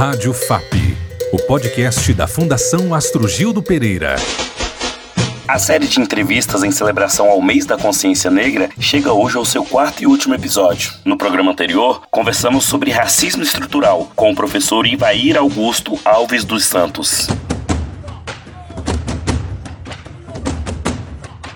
Rádio FAP, o podcast da Fundação Astro Gildo Pereira. A série de entrevistas em celebração ao mês da consciência negra chega hoje ao seu quarto e último episódio. No programa anterior, conversamos sobre racismo estrutural com o professor Ivair Augusto Alves dos Santos.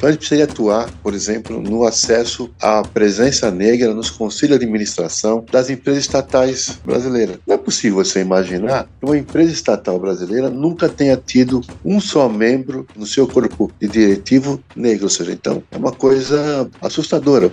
Então precisaria atuar, por exemplo, no acesso à presença negra nos conselhos de administração das empresas estatais brasileiras. Não é possível você imaginar que uma empresa estatal brasileira nunca tenha tido um só membro no seu corpo de diretivo negro, ou seja, então é uma coisa assustadora.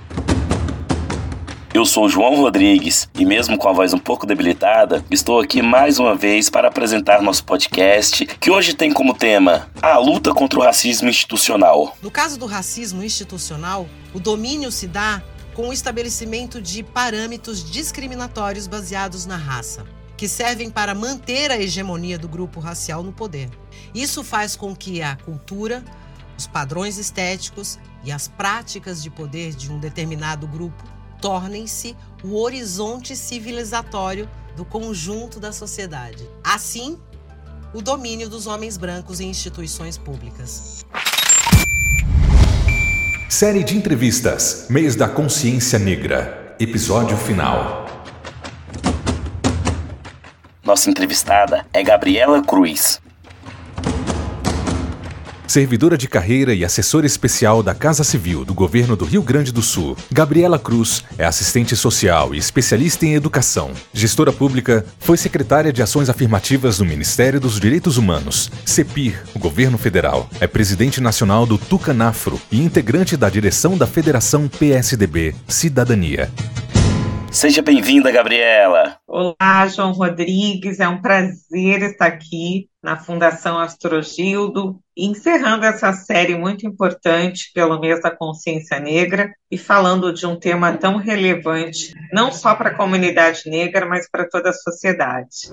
Eu sou João Rodrigues e, mesmo com a voz um pouco debilitada, estou aqui mais uma vez para apresentar nosso podcast, que hoje tem como tema a luta contra o racismo institucional. No caso do racismo institucional, o domínio se dá com o estabelecimento de parâmetros discriminatórios baseados na raça, que servem para manter a hegemonia do grupo racial no poder. Isso faz com que a cultura, os padrões estéticos e as práticas de poder de um determinado grupo tornem-se o horizonte civilizatório do conjunto da sociedade. Assim, o domínio dos homens brancos em instituições públicas. Série de entrevistas Mês da Consciência Negra. Episódio final. Nossa entrevistada é Gabriela Cruz, servidora de carreira e assessora especial da Casa Civil do Governo do Rio Grande do Sul. Gabriela Cruz é assistente social e especialista em educação. Gestora pública, foi secretária de Ações Afirmativas no Ministério dos Direitos Humanos, CEPIR, o Governo Federal. É presidente nacional do Tucanafro e integrante da direção da Federação PSDB Cidadania. Seja bem-vinda, Gabriela. Olá, João Rodrigues. É um prazer estar aqui na Fundação Astrogildo, encerrando essa série muito importante pelo mês da consciência negra e falando de um tema tão relevante, não só para a comunidade negra, mas para toda a sociedade.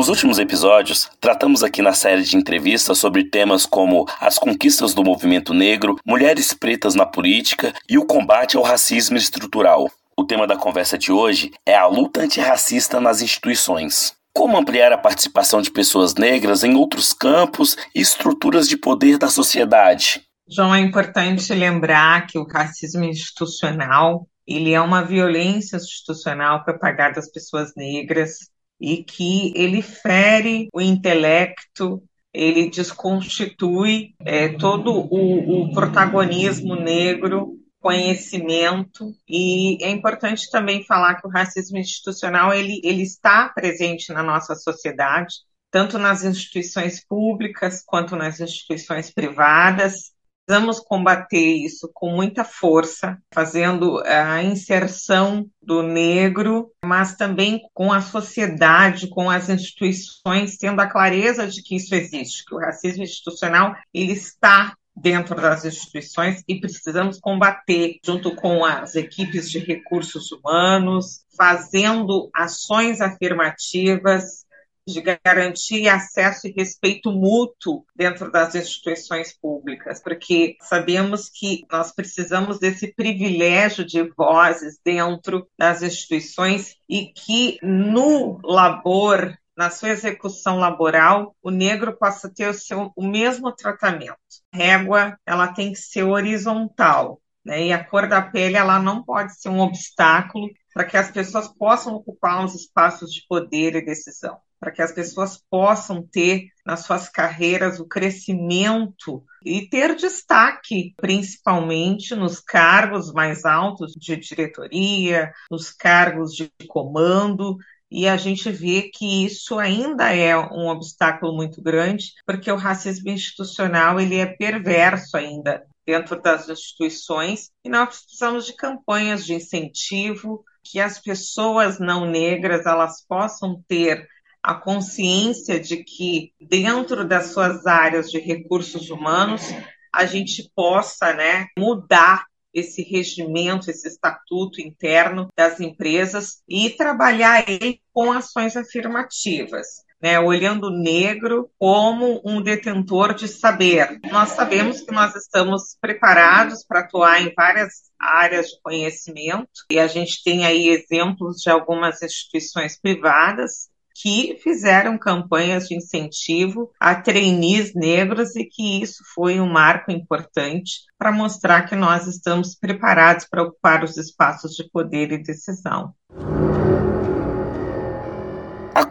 Nos últimos episódios, tratamos aqui na série de entrevistas sobre temas como as conquistas do movimento negro, mulheres pretas na política e o combate ao racismo estrutural. O tema da conversa de hoje é a luta antirracista nas instituições. Como ampliar a participação de pessoas negras em outros campos e estruturas de poder da sociedade? João, é importante lembrar que o racismo institucional ele é uma violência institucional propagada às pessoas negras e que ele fere o intelecto, ele desconstitui é, todo o, o protagonismo negro conhecimento. E é importante também falar que o racismo institucional ele, ele está presente na nossa sociedade tanto nas instituições públicas quanto nas instituições privadas Precisamos combater isso com muita força, fazendo a inserção do negro, mas também com a sociedade, com as instituições, tendo a clareza de que isso existe, que o racismo institucional ele está dentro das instituições e precisamos combater junto com as equipes de recursos humanos, fazendo ações afirmativas de garantir acesso e respeito mútuo dentro das instituições públicas, porque sabemos que nós precisamos desse privilégio de vozes dentro das instituições e que no labor na sua execução laboral, o negro possa ter o, seu, o mesmo tratamento. A régua ela tem que ser horizontal, né? e a cor da pele ela não pode ser um obstáculo para que as pessoas possam ocupar os espaços de poder e decisão para que as pessoas possam ter nas suas carreiras o crescimento e ter destaque, principalmente nos cargos mais altos de diretoria, nos cargos de comando. E a gente vê que isso ainda é um obstáculo muito grande, porque o racismo institucional ele é perverso ainda dentro das instituições e nós precisamos de campanhas de incentivo que as pessoas não negras elas possam ter a consciência de que dentro das suas áreas de recursos humanos a gente possa né, mudar esse regimento, esse estatuto interno das empresas e trabalhar ele com ações afirmativas. né, olhando o negro como um detentor de saber. Nós sabemos que nós estamos preparados para atuar em várias áreas de conhecimento e a gente tem aí exemplos de algumas instituições privadas que fizeram campanhas de incentivo a trainees negros e que isso foi um marco importante para mostrar que nós estamos preparados para ocupar os espaços de poder e decisão.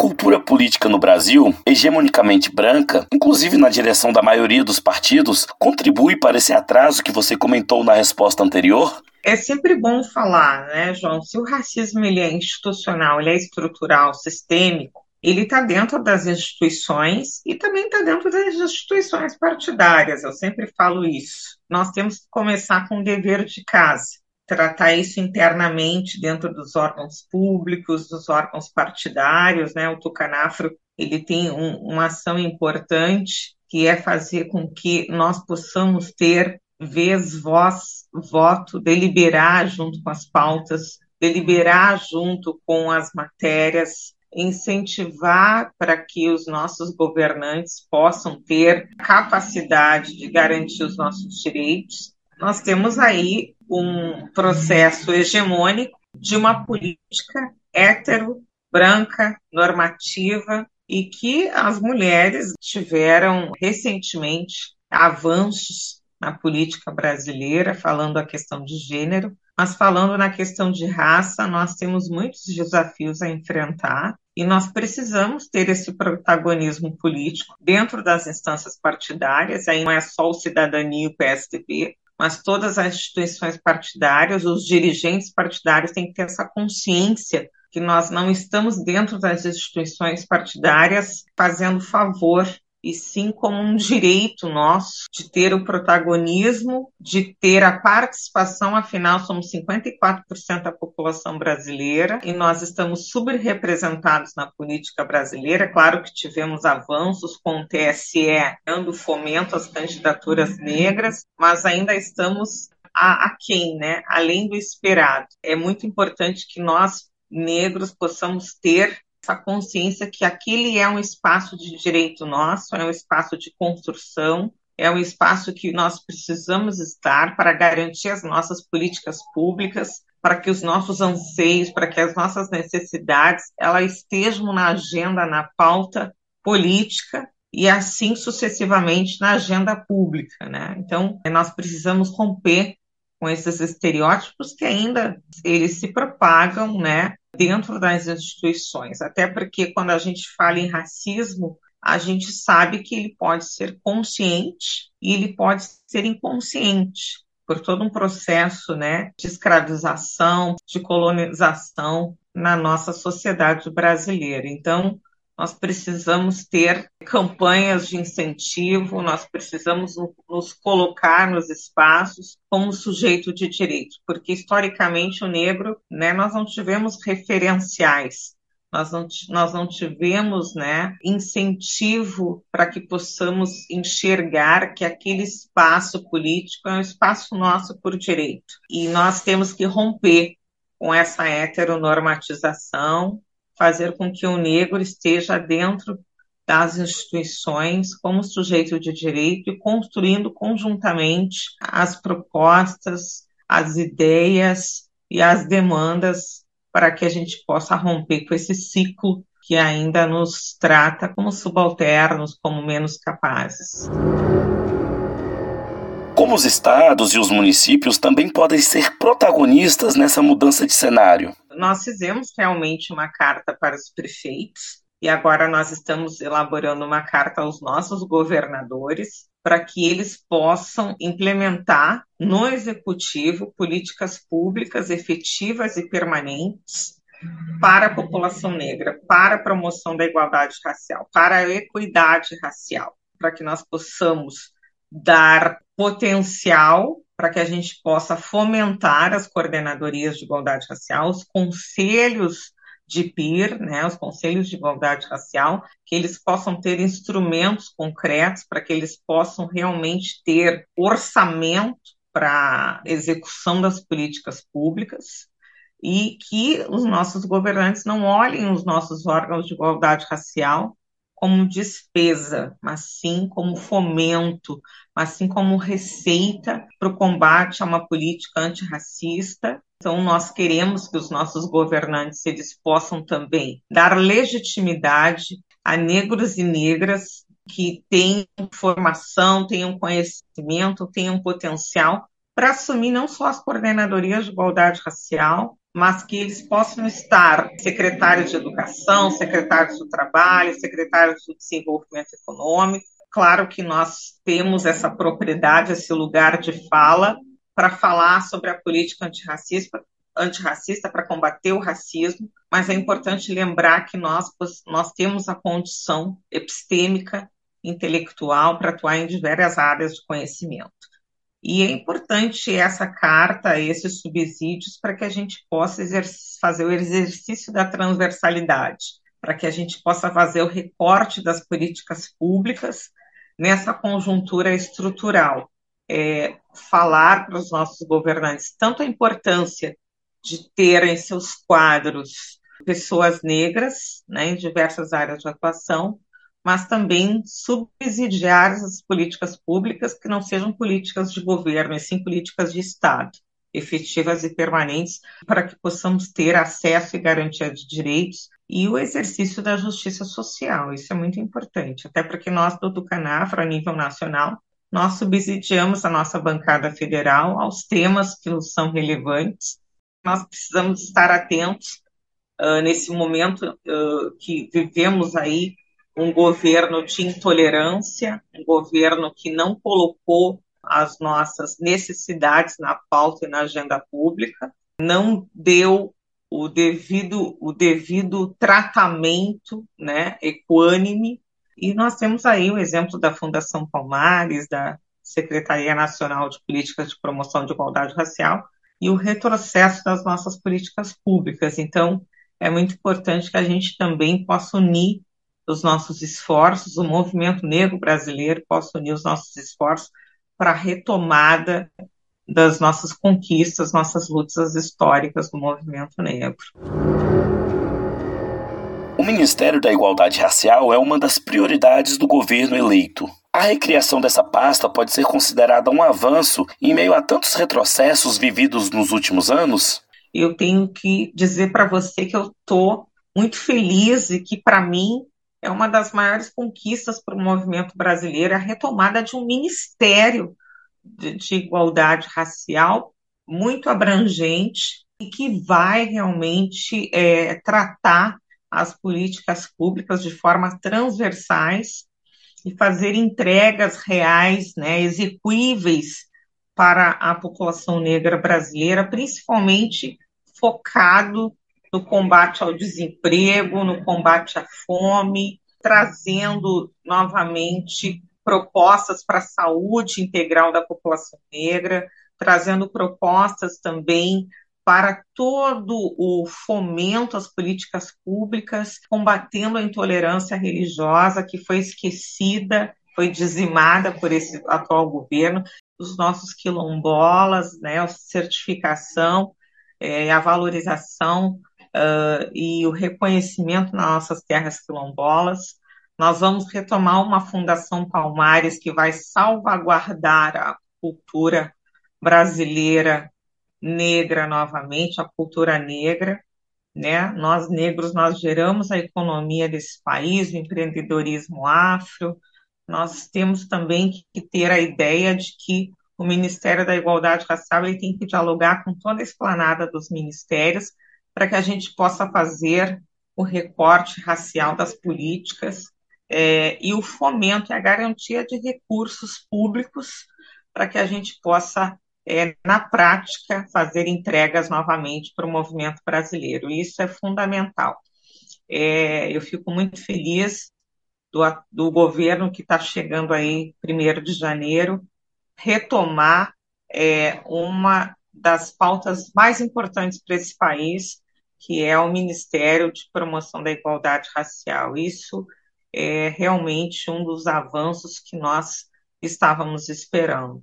Cultura política no Brasil, hegemonicamente branca, inclusive na direção da maioria dos partidos, contribui para esse atraso que você comentou na resposta anterior? É sempre bom falar, né, João? Se o racismo ele é institucional, ele é estrutural, sistêmico, ele está dentro das instituições e também está dentro das instituições partidárias. Eu sempre falo isso. Nós temos que começar com o dever de casa tratar isso internamente dentro dos órgãos públicos, dos órgãos partidários, né? O Tucanafro ele tem um, uma ação importante que é fazer com que nós possamos ter vez, voz, voto, deliberar junto com as pautas, deliberar junto com as matérias, incentivar para que os nossos governantes possam ter capacidade de garantir os nossos direitos. Nós temos aí um processo hegemônico de uma política hétero, branca, normativa, e que as mulheres tiveram recentemente avanços na política brasileira, falando a questão de gênero, mas falando na questão de raça, nós temos muitos desafios a enfrentar e nós precisamos ter esse protagonismo político dentro das instâncias partidárias, aí não é só o Cidadania e o PSDB, mas todas as instituições partidárias, os dirigentes partidários têm que ter essa consciência que nós não estamos dentro das instituições partidárias fazendo favor e sim como um direito nosso de ter o protagonismo, de ter a participação, afinal somos 54% da população brasileira e nós estamos subrepresentados na política brasileira. Claro que tivemos avanços com o TSE dando fomento às candidaturas negras, mas ainda estamos a, a quem, né? Além do esperado. É muito importante que nós negros possamos ter essa consciência que aquele é um espaço de direito nosso, é um espaço de construção, é um espaço que nós precisamos estar para garantir as nossas políticas públicas, para que os nossos anseios, para que as nossas necessidades, elas estejam na agenda, na pauta política e assim sucessivamente na agenda pública, né? Então, nós precisamos romper com esses estereótipos que ainda eles se propagam, né, dentro das instituições, até porque quando a gente fala em racismo, a gente sabe que ele pode ser consciente e ele pode ser inconsciente por todo um processo, né, de escravização, de colonização na nossa sociedade brasileira. Então, nós precisamos ter campanhas de incentivo, nós precisamos nos colocar nos espaços como sujeito de direito, porque historicamente o negro, né, nós não tivemos referenciais, nós não, nós não tivemos né, incentivo para que possamos enxergar que aquele espaço político é um espaço nosso por direito. E nós temos que romper com essa heteronormatização, fazer com que o negro esteja dentro das instituições como sujeito de direito e construindo conjuntamente as propostas, as ideias e as demandas para que a gente possa romper com esse ciclo que ainda nos trata como subalternos, como menos capazes. Como os estados e os municípios também podem ser protagonistas nessa mudança de cenário? nós fizemos realmente uma carta para os prefeitos e agora nós estamos elaborando uma carta aos nossos governadores para que eles possam implementar no executivo políticas públicas efetivas e permanentes para a população negra, para a promoção da igualdade racial, para a equidade racial, para que nós possamos dar potencial para que a gente possa fomentar as coordenadorias de igualdade racial, os conselhos de PIR, né, os conselhos de igualdade racial, que eles possam ter instrumentos concretos para que eles possam realmente ter orçamento para execução das políticas públicas e que os nossos governantes não olhem os nossos órgãos de igualdade racial como despesa, mas sim como fomento, mas sim como receita para o combate a uma política antirracista. Então, nós queremos que os nossos governantes eles possam também dar legitimidade a negros e negras que têm formação, tenham conhecimento, tenham potencial para assumir não só as coordenadorias de igualdade racial, mas que eles possam estar secretários de educação, secretários do trabalho, secretários do desenvolvimento econômico. Claro que nós temos essa propriedade, esse lugar de fala para falar sobre a política antirracista, antirracista para combater o racismo, mas é importante lembrar que nós, nós temos a condição epistêmica, intelectual para atuar em diversas áreas de conhecimento. E é importante essa carta, esses subsídios, para que a gente possa fazer o exercício da transversalidade, para que a gente possa fazer o recorte das políticas públicas nessa conjuntura estrutural. É, falar para os nossos governantes tanto a importância de ter em seus quadros pessoas negras né, em diversas áreas de atuação, mas também subsidiar as políticas públicas que não sejam políticas de governo, e sim políticas de Estado, efetivas e permanentes, para que possamos ter acesso e garantia de direitos e o exercício da justiça social. Isso é muito importante, até porque nós do Tucanafra, a nível nacional, nós subsidiamos a nossa bancada federal aos temas que nos são relevantes. Nós precisamos estar atentos uh, nesse momento uh, que vivemos aí um governo de intolerância, um governo que não colocou as nossas necessidades na pauta e na agenda pública, não deu o devido, o devido tratamento né, equânime. E nós temos aí o exemplo da Fundação Palmares, da Secretaria Nacional de Políticas de Promoção de Igualdade Racial e o retrocesso das nossas políticas públicas. Então, é muito importante que a gente também possa unir os nossos esforços, o movimento negro brasileiro possa unir os nossos esforços para a retomada das nossas conquistas, nossas lutas históricas do movimento negro. O Ministério da Igualdade Racial é uma das prioridades do governo eleito. A recriação dessa pasta pode ser considerada um avanço em meio a tantos retrocessos vividos nos últimos anos? Eu tenho que dizer para você que eu estou muito feliz e que, para mim, é uma das maiores conquistas para o movimento brasileiro, a retomada de um ministério de, de igualdade racial muito abrangente e que vai realmente é, tratar as políticas públicas de forma transversais e fazer entregas reais, né, execuíveis para a população negra brasileira, principalmente focado no combate ao desemprego, no combate à fome, trazendo novamente propostas para a saúde integral da população negra, trazendo propostas também para todo o fomento às políticas públicas, combatendo a intolerância religiosa que foi esquecida, foi dizimada por esse atual governo, os nossos quilombolas, né, a certificação, é, a valorização uh, e o reconhecimento nas nossas terras quilombolas. Nós vamos retomar uma Fundação Palmares que vai salvaguardar a cultura brasileira negra novamente, a cultura negra, né? Nós negros nós geramos a economia desse país, o empreendedorismo afro. Nós temos também que ter a ideia de que o Ministério da Igualdade Racial ele tem que dialogar com toda a esplanada dos ministérios para que a gente possa fazer o recorte racial das políticas é, e o fomento e a garantia de recursos públicos para que a gente possa, é, na prática, fazer entregas novamente para o movimento brasileiro. Isso é fundamental. É, eu fico muito feliz do, do governo que está chegando aí, primeiro de janeiro, retomar é, uma das pautas mais importantes para esse país, que é o Ministério de Promoção da Igualdade Racial. Isso é realmente um dos avanços que nós estávamos esperando.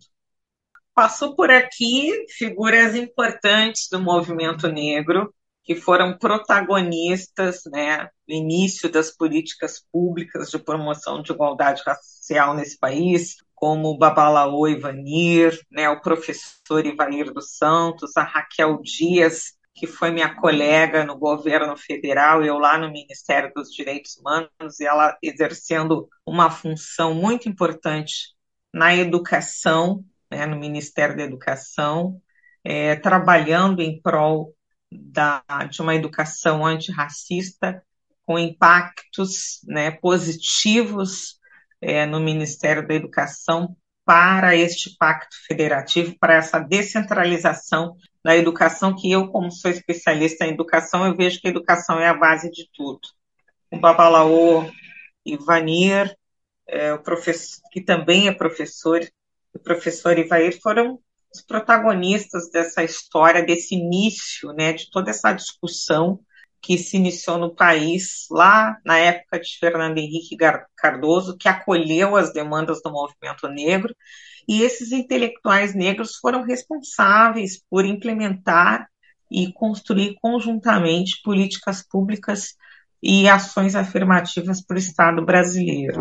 Passou por aqui figuras importantes do movimento negro que foram protagonistas né, no início das políticas públicas de promoção de igualdade racial nesse país, como o Babalaô Ivanir, né, o professor Ivanir dos Santos, a Raquel Dias, que foi minha colega no governo federal, eu lá no Ministério dos Direitos Humanos, e ela exercendo uma função muito importante na educação, né, no Ministério da Educação, é, trabalhando em prol da, de uma educação antirracista com impactos né, positivos é, no Ministério da Educação para este pacto federativo, para essa descentralização da educação, que eu, como sou especialista em educação, eu vejo que a educação é a base de tudo. O Babalaô Ivanir, é, o professor, que também é professor, o professor Ivair, foram os protagonistas dessa história, desse início, né, de toda essa discussão que se iniciou no país lá na época de Fernando Henrique Cardoso, que acolheu as demandas do movimento negro, e esses intelectuais negros foram responsáveis por implementar e construir conjuntamente políticas públicas e ações afirmativas para o Estado brasileiro.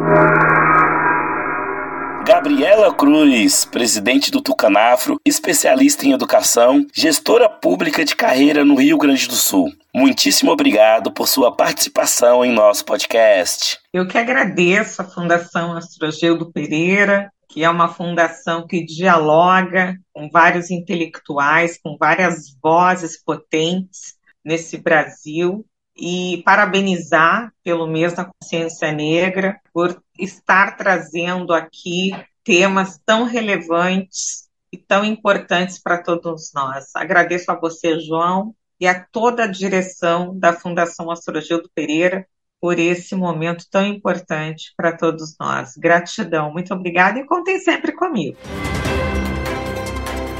Gabriela Cruz, presidente do Tucanafro, especialista em educação, gestora pública de carreira no Rio Grande do Sul. Muitíssimo obrigado por sua participação em nosso podcast. Eu que agradeço a Fundação Astrogildo Pereira, que é uma fundação que dialoga com vários intelectuais, com várias vozes potentes nesse Brasil e parabenizar pelo mês da consciência negra por estar trazendo aqui temas tão relevantes e tão importantes para todos nós. Agradeço a você, João, e a toda a direção da Fundação Astrogildo Pereira por esse momento tão importante para todos nós. Gratidão, muito obrigada e contem sempre comigo.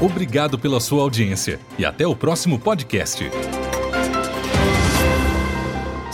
Obrigado pela sua audiência e até o próximo podcast.